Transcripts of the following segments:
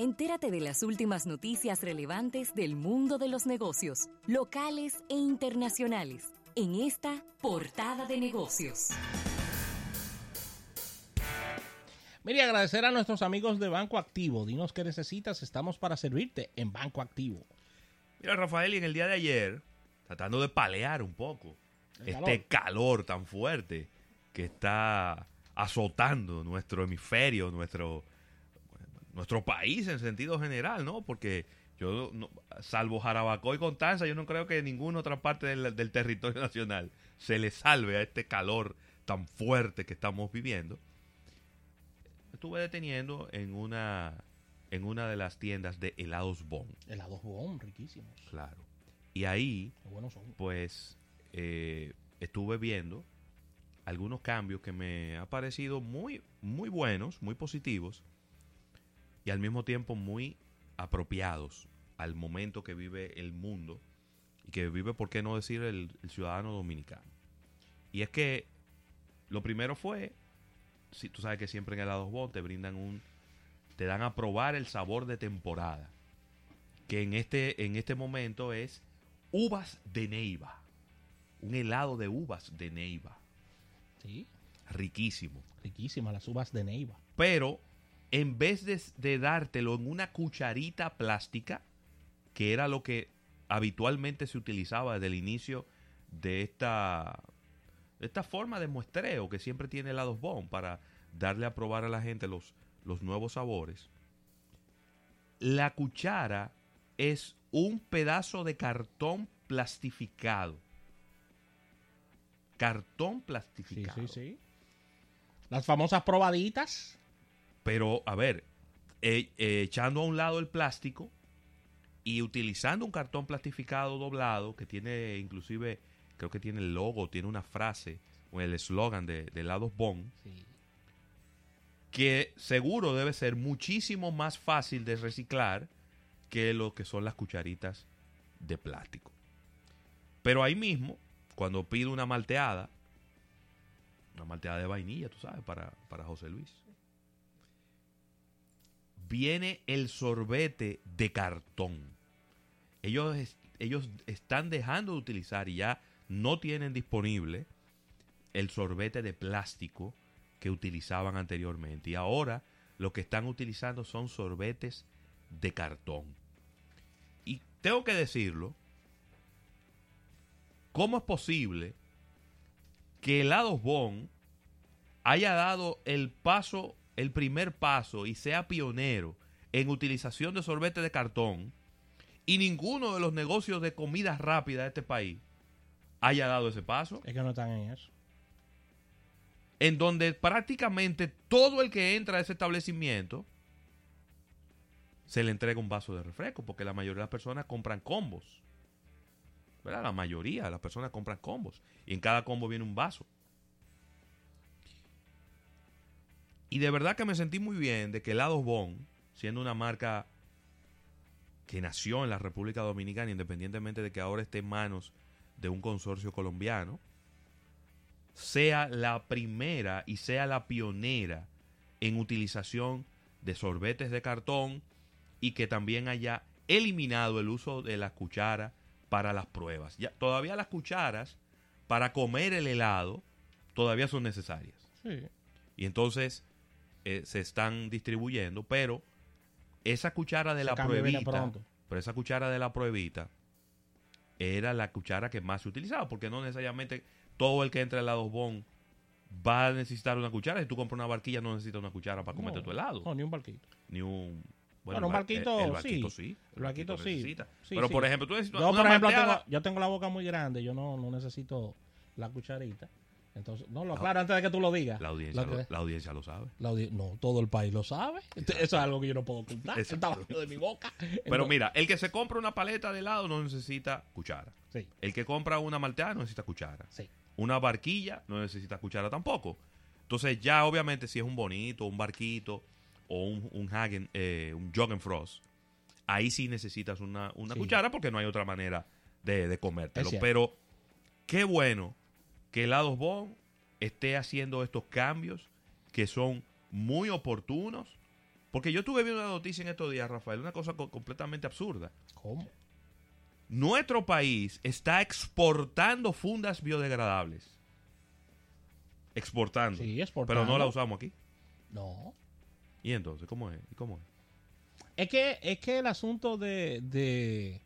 Entérate de las últimas noticias relevantes del mundo de los negocios, locales e internacionales, en esta portada de negocios. Mire, agradecer a nuestros amigos de Banco Activo. Dinos qué necesitas, estamos para servirte en Banco Activo. Mira, Rafael, y en el día de ayer, tratando de palear un poco este calor. tan fuerte que está azotando nuestro hemisferio, nuestro, nuestro país en sentido general, ¿no? Porque yo, salvo Jarabacoa y Constanza, yo no creo que ninguna otra parte del, del territorio nacional se le salve a este calor tan fuerte que estamos viviendo estuve deteniendo en una en una de las tiendas de helados Bon. Helados Bon, riquísimos. Claro. Y ahí, pues, eh, estuve viendo algunos cambios que me han parecido muy, muy buenos, muy positivos y al mismo tiempo muy apropiados al momento que vive el mundo y que vive, por qué no decir, el, el ciudadano dominicano. Y es que lo primero fue si, tú sabes que siempre en helados Bon te brindan un, te dan a probar el sabor de temporada, que en este, en este momento es uvas de Neiva, un helado de uvas de Neiva. Sí. Riquísimo. Riquísimas las uvas de Neiva. Pero en vez de, de dártelo en una cucharita plástica, que era lo que habitualmente se utilizaba desde el inicio de esta esta forma de muestreo que siempre tiene helados Bon para darle a probar a la gente los, los nuevos sabores. La cuchara es un pedazo de cartón plastificado. Cartón plastificado. Sí, sí, sí. Las famosas probaditas. Pero, a ver, eh, eh, echando a un lado el plástico y utilizando un cartón plastificado doblado que tiene inclusive creo que tiene el logo, tiene una frase o el eslogan de, de helados Bon, que seguro debe ser muchísimo más fácil de reciclar que lo que son las cucharitas de plástico. Pero ahí mismo, cuando pido una malteada, una malteada de vainilla, tú sabes, para, para José Luis, viene el sorbete de cartón. Ellos, ellos están dejando de utilizar y ya no tienen disponible el sorbete de plástico que utilizaban anteriormente. Y ahora lo que están utilizando son sorbetes de cartón. Y tengo que decirlo, ¿cómo es posible que Helados Bon haya dado el paso, el primer paso y sea pionero en utilización de sorbete de cartón y ninguno de los negocios de comida rápida de este país haya dado ese paso. Es que no están en eso. En donde prácticamente todo el que entra a ese establecimiento se le entrega un vaso de refresco, porque la mayoría de las personas compran combos. ¿Verdad? La mayoría de las personas compran combos. Y en cada combo viene un vaso. Y de verdad que me sentí muy bien de que Helados Bon, siendo una marca que nació en la República Dominicana, independientemente de que ahora esté en manos de un consorcio colombiano, sea la primera y sea la pionera en utilización de sorbetes de cartón y que también haya eliminado el uso de las cucharas para las pruebas. Ya, todavía las cucharas para comer el helado todavía son necesarias. Y entonces eh, se están distribuyendo, pero esa cuchara de la pruebita, pero esa cuchara de la pruebita era la cuchara que más se utilizaba, porque no necesariamente todo el que entra al helado Bon va a necesitar una cuchara. Si tú compras una barquilla, no necesitas una cuchara para comerte tu helado. No, ni un barquito. Ni un. Bueno, un barquito, el, barquito sí. El barquito, sí. Pero por ejemplo, tú necesitas yo, por ejemplo, tengo, yo tengo la boca muy grande, yo no, no necesito la cucharita. Entonces, no, lo aclaro antes de que tú lo digas. La audiencia, lo, la audiencia lo sabe. no, todo el país lo sabe. Eso es algo que yo no puedo ocultar. Está de mi boca. Pero mira, el que se compra una paleta de helado no necesita cuchara. Sí. El que compra una malteada no necesita cuchara. Sí. Una barquilla no necesita cuchara tampoco. Entonces, ya obviamente, si es un bonito, un barquito o un, un Hagen, eh, un Frost, ahí sí necesitas una, una cuchara porque no hay otra manera de, de comértelo. Pero qué bueno que Helados Bon esté haciendo estos cambios que son muy oportunos Porque yo estuve viendo una noticia en estos días, Rafael, una cosa co- completamente absurda. ¿Cómo? Nuestro país está exportando fundas biodegradables. Exportando. Sí, exportando. Pero no la usamos aquí. No. ¿Y entonces cómo es? ¿Y cómo es? Es que, es que el asunto de, de,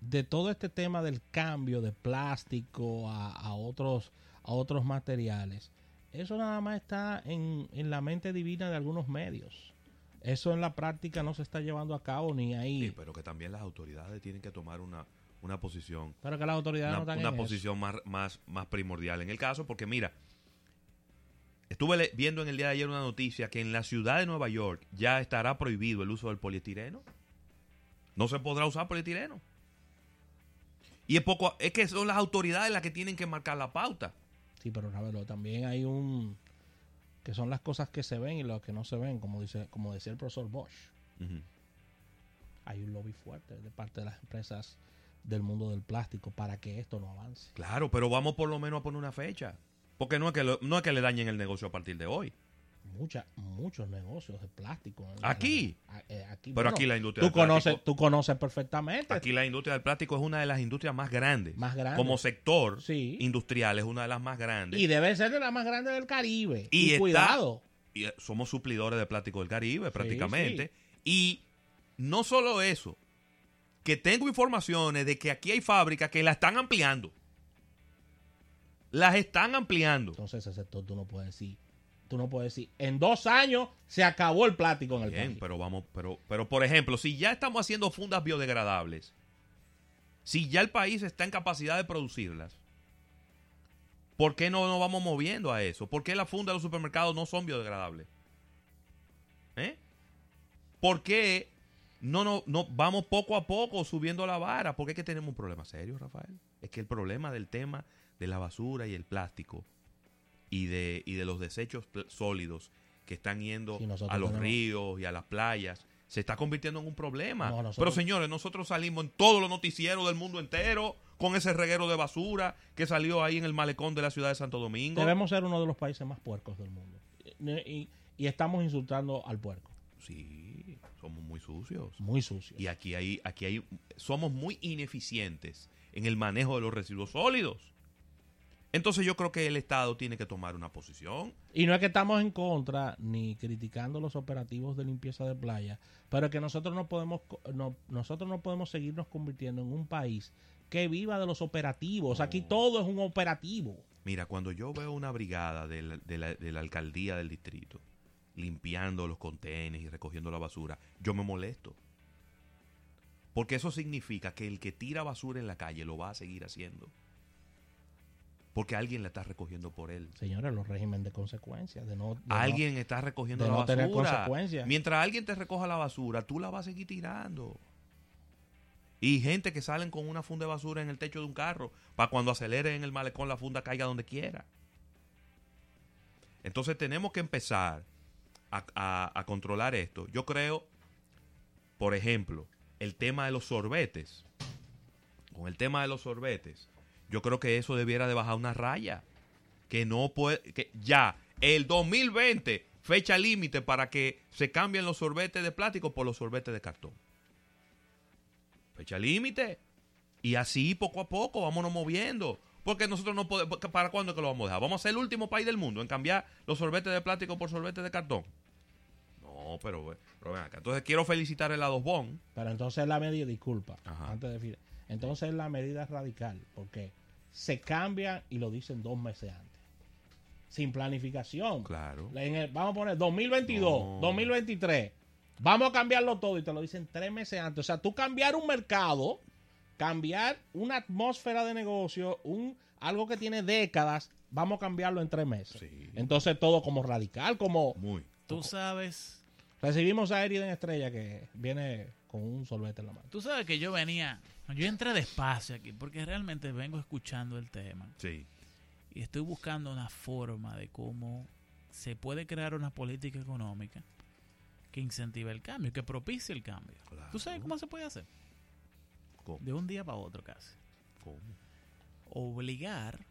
de todo este tema del cambio de plástico a, a otros, a otros materiales, eso nada más está en, en la mente divina de algunos medios. Eso en la práctica no se está llevando a cabo ni ahí. Sí, pero que también las autoridades tienen que tomar una, una posición pero que las autoridades una, no están una en eso. posición más, más, más primordial en el caso, porque mira, estuve viendo en el día de ayer una noticia que en la ciudad de Nueva York ya estará prohibido el uso del polietileno. No se podrá usar polietileno. Y es poco, es que son las autoridades las que tienen que marcar la pauta. Sí, pero Ravelo, también hay un que son las cosas que se ven y las que no se ven, como dice, como decía el profesor Bosch. Hay un lobby fuerte de parte de las empresas del mundo del plástico para que esto no avance. Claro, pero vamos por lo menos a poner una fecha. Porque no es que, lo- no es que le dañen el negocio a partir de hoy. Muchos negocios de plástico. Eh, aquí Pero bueno, aquí la industria tú del conoces, plástico- tú conoces perfectamente. Aquí la industria del plástico es una de las industrias más grandes. Más grandes. Como sector Sí. industrial es una de las más grandes. y debe ser de la más grande del Caribe. Y Y, está- cuidado. y eh, somos suplidores de plástico del Caribe prácticamente. Y no solo eso, que tengo informaciones de que aquí hay fábricas que la están ampliando. Las están ampliando. Entonces ese sector tú no puedes decir. Tú no puedes decir. En dos años se acabó el plástico en el Bien, país. pero vamos, pero, pero por ejemplo, si ya estamos haciendo fundas biodegradables, si ya el país está en capacidad de producirlas, ¿por qué no nos vamos moviendo a eso? ¿Por qué las fundas de los supermercados no son biodegradables? ¿Eh? ¿Por qué no, no, no vamos poco a poco subiendo la vara? Porque es que tenemos un problema serio, Rafael. Es que el problema del tema de la basura y el plástico y de, y de los desechos sólidos que están yendo Sí, a los tenemos- ríos y a las playas se está convirtiendo en un problema. No, nosotros- Pero señores, nosotros salimos en todos los noticieros del mundo entero con ese reguero de basura que salió ahí en el malecón de la ciudad de Santo Domingo. Debemos ser uno de los países más puercos del mundo. Y, y- estamos insultando al puerco. Sí, somos muy sucios. Muy sucio. Y aquí hay, aquí hay, somos muy ineficientes en el manejo de los residuos sólidos. Entonces yo creo que el Estado tiene que tomar una posición. Y no es que estamos en contra ni criticando los operativos de limpieza de playa, pero que nosotros no podemos no, nosotros no podemos seguirnos convirtiendo en un país que viva de los operativos. Aquí todo es un operativo. Mira, cuando yo veo una brigada de la, de la- de la alcaldía del distrito limpiando los contenes y recogiendo la basura, yo me molesto. Porque eso significa que el que tira basura en la calle lo va a seguir haciendo. Porque alguien la está recogiendo por él. Señores, los régimen de consecuencias, de no de no- Alguien está recogiendo de la no tener basura. consecuencias. Mientras alguien te recoja la basura, tú la vas a seguir tirando. Y gente que salen con una funda de basura en el techo de un carro para cuando acelere en el malecón la funda caiga donde quiera. Entonces tenemos que empezar a, a- a controlar esto. Yo creo, por ejemplo, el tema de los sorbetes. Con el tema de los sorbetes, yo creo que eso debiera de bajar una raya. Que no puede, que ya, el 2020, fecha límite para que se cambien los sorbetes de plástico por los sorbetes de cartón. Fecha límite. Y así poco a poco vámonos moviendo. Porque nosotros no podemos. ¿Para cuándo es que lo vamos a dejar? ¿Vamos a ser el último país del mundo en cambiar los sorbetes de plástico por sorbetes de cartón? No, pero, pero ven acá. Entonces quiero felicitar el Adosbón. Pero entonces la medida, disculpa, Ajá. antes de entonces la medida es radical, porque se cambian y lo dicen dos meses antes. Sin planificación. Claro. La- en el- vamos a poner 2022, No. 2023. Vamos a cambiarlo todo y te lo dicen tres meses antes. O sea, tú cambiar un mercado, cambiar una atmósfera de negocio, un algo que tiene décadas, vamos a cambiarlo en tres meses. Sí. Entonces todo como radical, como Muy. Tú sabes, recibimos a Eriden Estrella que viene con un sorbete en la mano. tú sabes que yo venía, yo entré despacio aquí porque realmente vengo escuchando el tema Sí. y estoy buscando una forma de cómo se puede crear una política económica que incentive el cambio, que propicie el cambio. Claro. ¿Tú sabes cómo se puede hacer? ¿Cómo? De un día para otro casi. ¿Cómo? Obligar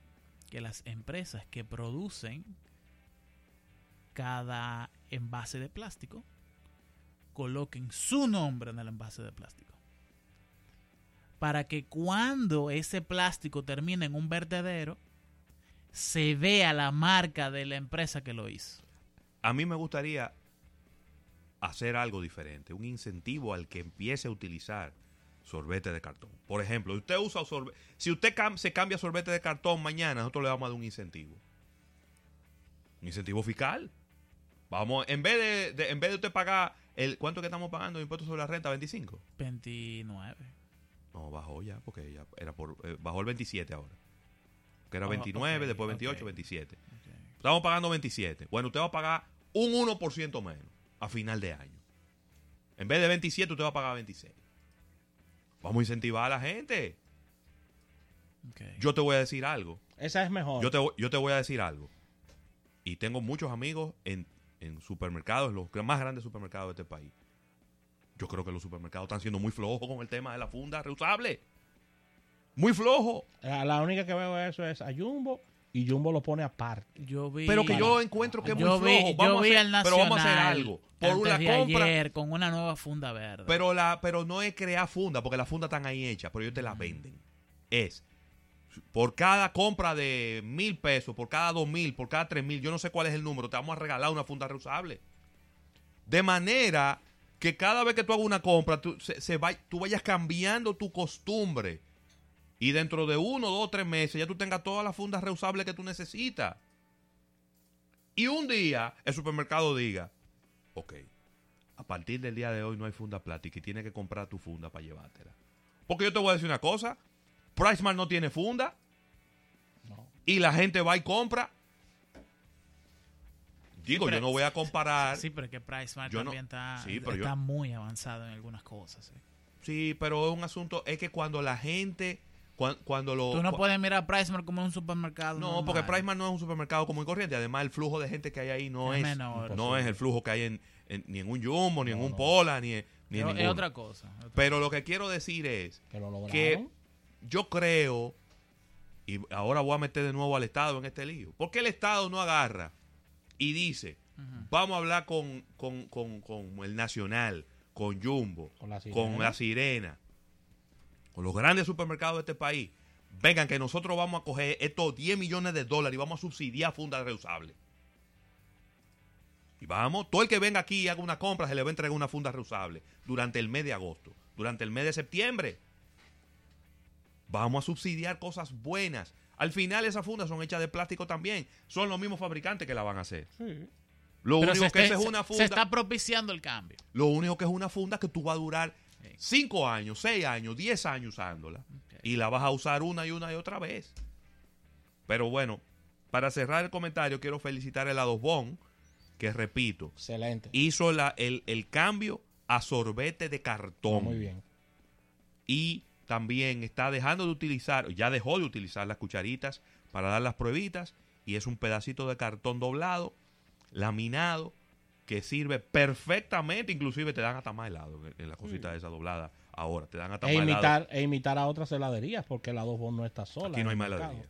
que las empresas que producen cada envase de plástico coloquen su nombre en el envase de plástico. Para que cuando ese plástico termine en un vertedero, se vea la marca de la empresa que lo hizo. A mí me gustaría hacer algo diferente, un incentivo al que empiece a utilizar sorbete de cartón. Por ejemplo, usted usa sorbete, si usted cam- se cambia sorbete de cartón mañana, nosotros le vamos a dar un incentivo. Un incentivo fiscal. Vamos, en vez de, de- en vez de usted pagar el ¿cuánto que estamos pagando de impuestos sobre la renta? 25. 29. No, bajó ya, porque ya era por eh, bajó el 27 ahora. Que era Oh, 29, ok, después 28, ok. 27. Ok. Estamos pagando 27. Bueno, usted va a pagar un 1% menos a final de año. En vez de 27, usted va a pagar 26. Vamos a incentivar a la gente. Ok. Yo te voy a decir algo. Esa es mejor. Yo te, voy- yo te voy a decir algo. Y tengo muchos amigos en, en supermercados, los más grandes supermercados de este país. Yo creo que los supermercados están siendo muy flojos con el tema de la funda reusable. Muy flojo. La, la única que veo eso es a Jumbo y Jumbo lo pone aparte. Yo vi, Pero que yo encuentro que es muy yo vi, flojo. yo Vamos a vi hacer- al pero vamos a hacer Nacional algo. Por una compra. ayer con una nueva funda verde. Pero, la, pero no es crear funda, porque las fundas están ahí hechas, pero ellos te las venden. Es por cada compra de mil pesos, por cada dos mil, por cada tres mil, yo no sé cuál es el número, te vamos a regalar una funda reusable. De manera que cada vez que tú hagas una compra, tú, se, se va- tú vayas cambiando tu costumbre. Y dentro de uno, dos, tres meses, ya tú tengas todas las fundas reusables que tú necesitas. Y un día el supermercado diga, ok, a partir del día de hoy no hay funda plástica y tienes que comprar tu funda para llevártela. Porque yo te voy a decir una cosa, Pricemark no tiene funda No. y la gente va y compra. Digo, pero- yo no voy a comparar. Sí, pero es que PriceMart Yo no- también está, Sí, pero está yo- muy avanzado en algunas cosas. ¿eh? Sí, pero es un asunto, es que cuando la gente, cuan- cuando, lo... Tú no puedes mirar PriceMart como un supermercado. No, normal. porque Pricemark no es un supermercado común y corriente. Además, el flujo de gente que hay ahí no Es es, menor. no es el flujo que hay en, en- ni en un Jumbo, ni en un no. Pola, ni, en- ni en es, otra cosa. otra- Pero lo que quiero decir es Que lo lograron. que yo creo, y ahora voy a meter de nuevo al Estado en este lío, ¿por qué el Estado no agarra y dice, vamos a hablar con, con- con- con el Nacional, con Jumbo, Con la Sirena. con la Sirena, con los grandes supermercados de este país? Vengan, que nosotros vamos a coger estos 10 millones de dólares y vamos a subsidiar fundas reusables. Y vamos, todo el que venga aquí y haga una compra se le va a entregar una funda reusable durante el mes de agosto, durante el mes de septiembre. Vamos a subsidiar cosas buenas. Al final esas fundas son hechas de plástico también. Son los mismos fabricantes que la van a hacer. Sí. Lo Pero único se que está- es se- una Se funda. está propiciando el cambio. Lo único que es una funda que tú vas a durar Sí. 5 años, 6 años, 10 años usándola. Y la vas a usar una y una y otra vez. Pero bueno, para cerrar el comentario, quiero felicitar a Helados Bon, que repito, Excelente. hizo la- el, el cambio a sorbete de cartón. Muy bien. Y también está dejando de utilizar, ya dejó de utilizar las cucharitas para dar las pruebitas. Y es un pedacito de cartón doblado, laminado, que sirve perfectamente. Inclusive te dan hasta más helado en- la cosita esa doblada. Ahora, te dan hasta E más helado. imitar, e imitar a otras heladerías, porque la dos no está sola. Aquí no hay más heladería.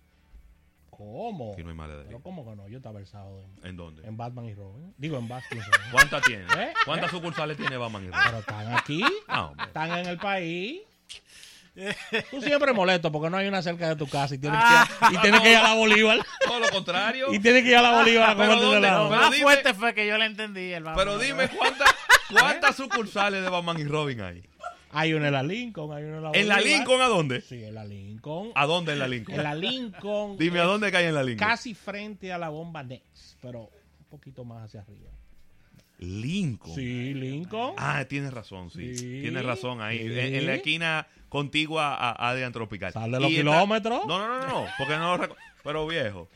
¿Cómo? Aquí no hay más heladería. Pero ¿cómo que no? Yo estaba versado en, ¿En dónde? en Batman y Robin. Digo, en Batman y Robin. ¿Cuántas tiene? ¿Eh? ¿Cuántas sucursales tiene Batman y Robin? Pero están aquí, Ah, están en el país. Tú siempre molesto porque no hay una cerca de tu casa y tienes que ir a, y tienes que ir a la Bolívar. Todo lo contrario. Y tienes que ir a la Bolívar a Pero comerte. Pero Más dime- fuerte fue que yo le entendí. El Pero dime cuántas sucursales de Batman y Robin hay. Hay una en la Lincoln, hay una en la ¿En la Bolívar. Lincoln a dónde? Sí, en la Lincoln. ¿A dónde en la Lincoln? En la Lincoln. Dime a dónde cae en la Lincoln. Casi frente a la bomba Next, pero un poquito más hacia arriba. Lincoln. Sí, Lincoln. Ah, tienes razón, sí. Sí, tienes razón ahí. sí. En, en la esquina contigua a, a Adrian Tropical. Sal de los Y kilómetros. No, no, no, no, no, porque no lo Pero viejo.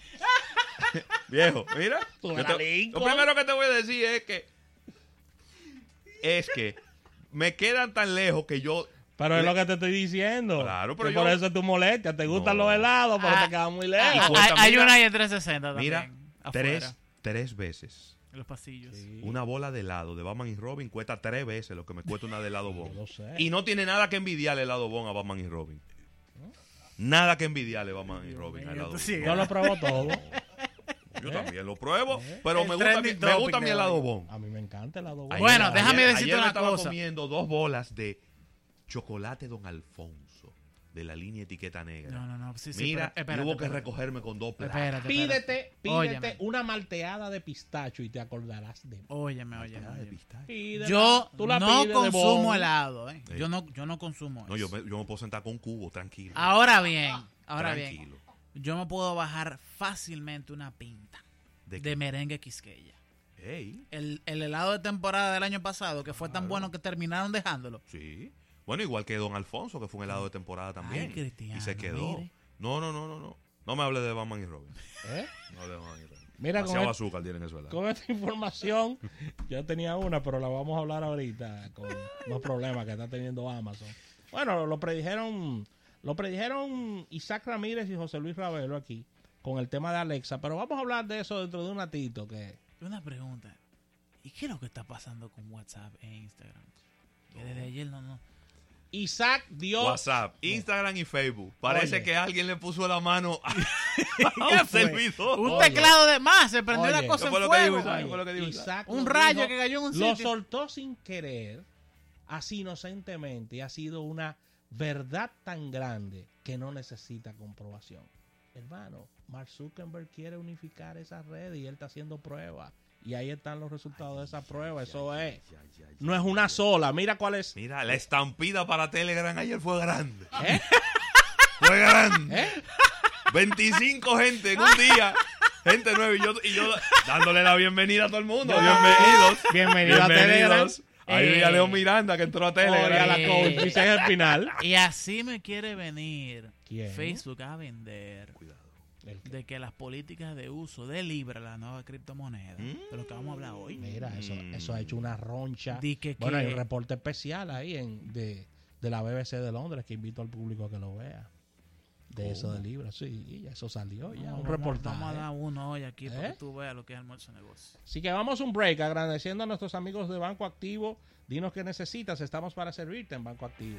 viejo, mira. Yo te- lo primero que te voy a decir es que. Es que me quedan tan lejos que yo. Pero es lo que te estoy diciendo. Claro, pero Que yo- por eso es tu molestia. Te gustan No. los helados, pero Ah, te quedan muy Ah, lejos. Y hay, una ahí en 360 también. Mira, afuera, tres, tres veces. En los pasillos. Sí, Una bola de helado de Batman y Robin cuesta tres veces lo que me cuesta una de helado yo Bon. lo sé. Y no tiene nada que envidiarle helado Bon a Batman y Robin. Nada que envidiarle Batman y Robin a helado Bon. Yo lo pruebo todo. Yo ¿Eh? también lo pruebo, ¿Eh? pero El me gusta, mi, me gusta mi helado bon. A mí me encanta el lado Ayer- Bueno, déjame ayer- decirte ayer me una estaba cosa. comiendo dos bolas de chocolate Don Alfonso de la línea etiqueta negra. No, no, no. Sí, sí, Mira, pero- espérate, hubo que espérate. recogerme con dos platos. Espérate, Pídete, espérate. pídete Óyeme. una malteada de pistacho y te acordarás de mí. Óyeme, óyeme. Ah, de óyeme. pistacho. Pídela, Yo tú la no consumo helado, ¿eh? Sí. Yo no, yo no consumo No, yo eso. me, yo me puedo sentar con un cubo, tranquilo. Ahora bien, ahora bien, tranquilo. yo me puedo bajar fácilmente una pinta ¿De merengue quisqueya. Ey, El, el helado de temporada del año pasado, que fue tan bueno que terminaron dejándolo. sí. Bueno, igual que Don Alfonso, que fue un helado de temporada también. Ay, Cristiano, y se quedó. mire. No, no, no, no, no. No me hable de Batman y Robin. ¿Eh? No de Batman y Robin. Mira, con, Demasiado azúcar tienen eso con esta información, yo tenía una, pero la vamos a hablar ahorita con los problemas que está teniendo Amazon. Bueno, lo predijeron, lo predijeron Isaac Ramírez y José Luis Ravelo aquí con el tema de Alexa, pero vamos a hablar de eso dentro de un ratito que Una pregunta. ¿Y qué es lo que está pasando con WhatsApp e Instagram? Que desde ayer no, no. Isaac dio WhatsApp, Instagram y Facebook. Parece Oye. que alguien le puso la mano a, servidor. Un Oye. teclado de más, se prendió Oye. la cosa ¿Qué fue en lo que dijo fuego. Isaac? ¿Qué fue lo Un lo rayo dijo, que cayó en un Lo sitio. soltó sin querer, así inocentemente, y ha sido una verdad tan grande que no necesita comprobación. Hermano, Mark Zuckerberg quiere unificar esa red y él está haciendo pruebas. Y ahí están los resultados de esa prueba. Eso es. No es una sola. Mira cuál es. Mira, la estampida para Telegram ayer fue grande. ¿Eh? Fue grande. ¿Eh? 25 gente en un día. Gente nueva y yo, y yo dándole la bienvenida a todo el mundo. Ah. Bienvenidos. Bienvenido a Telegram. Bienvenidos. Ahí vi a Eh. Leo Miranda que entró a Telegram. la Eh. coach, dice el final. Y así me quiere venir ¿Quién? Facebook a vender Cuidado. De que las políticas de uso de Libra, la nueva criptomoneda, de lo que vamos a hablar hoy, Mira, eso, Mm. eso ha hecho una roncha. Di que- bueno, hay un reporte especial ahí en, de, de la BBC de Londres que invito al público a que lo vea. De eso de Libra, sí, y ya eso salió, ya No, un vamos- reportaje. Vamos a dar uno hoy aquí para ¿Eh? que tú veas lo que es almuerzo negocio. Así que vamos a un break, agradeciendo a nuestros amigos de Banco Activo. Dinos qué necesitas, estamos para servirte en Banco Activo.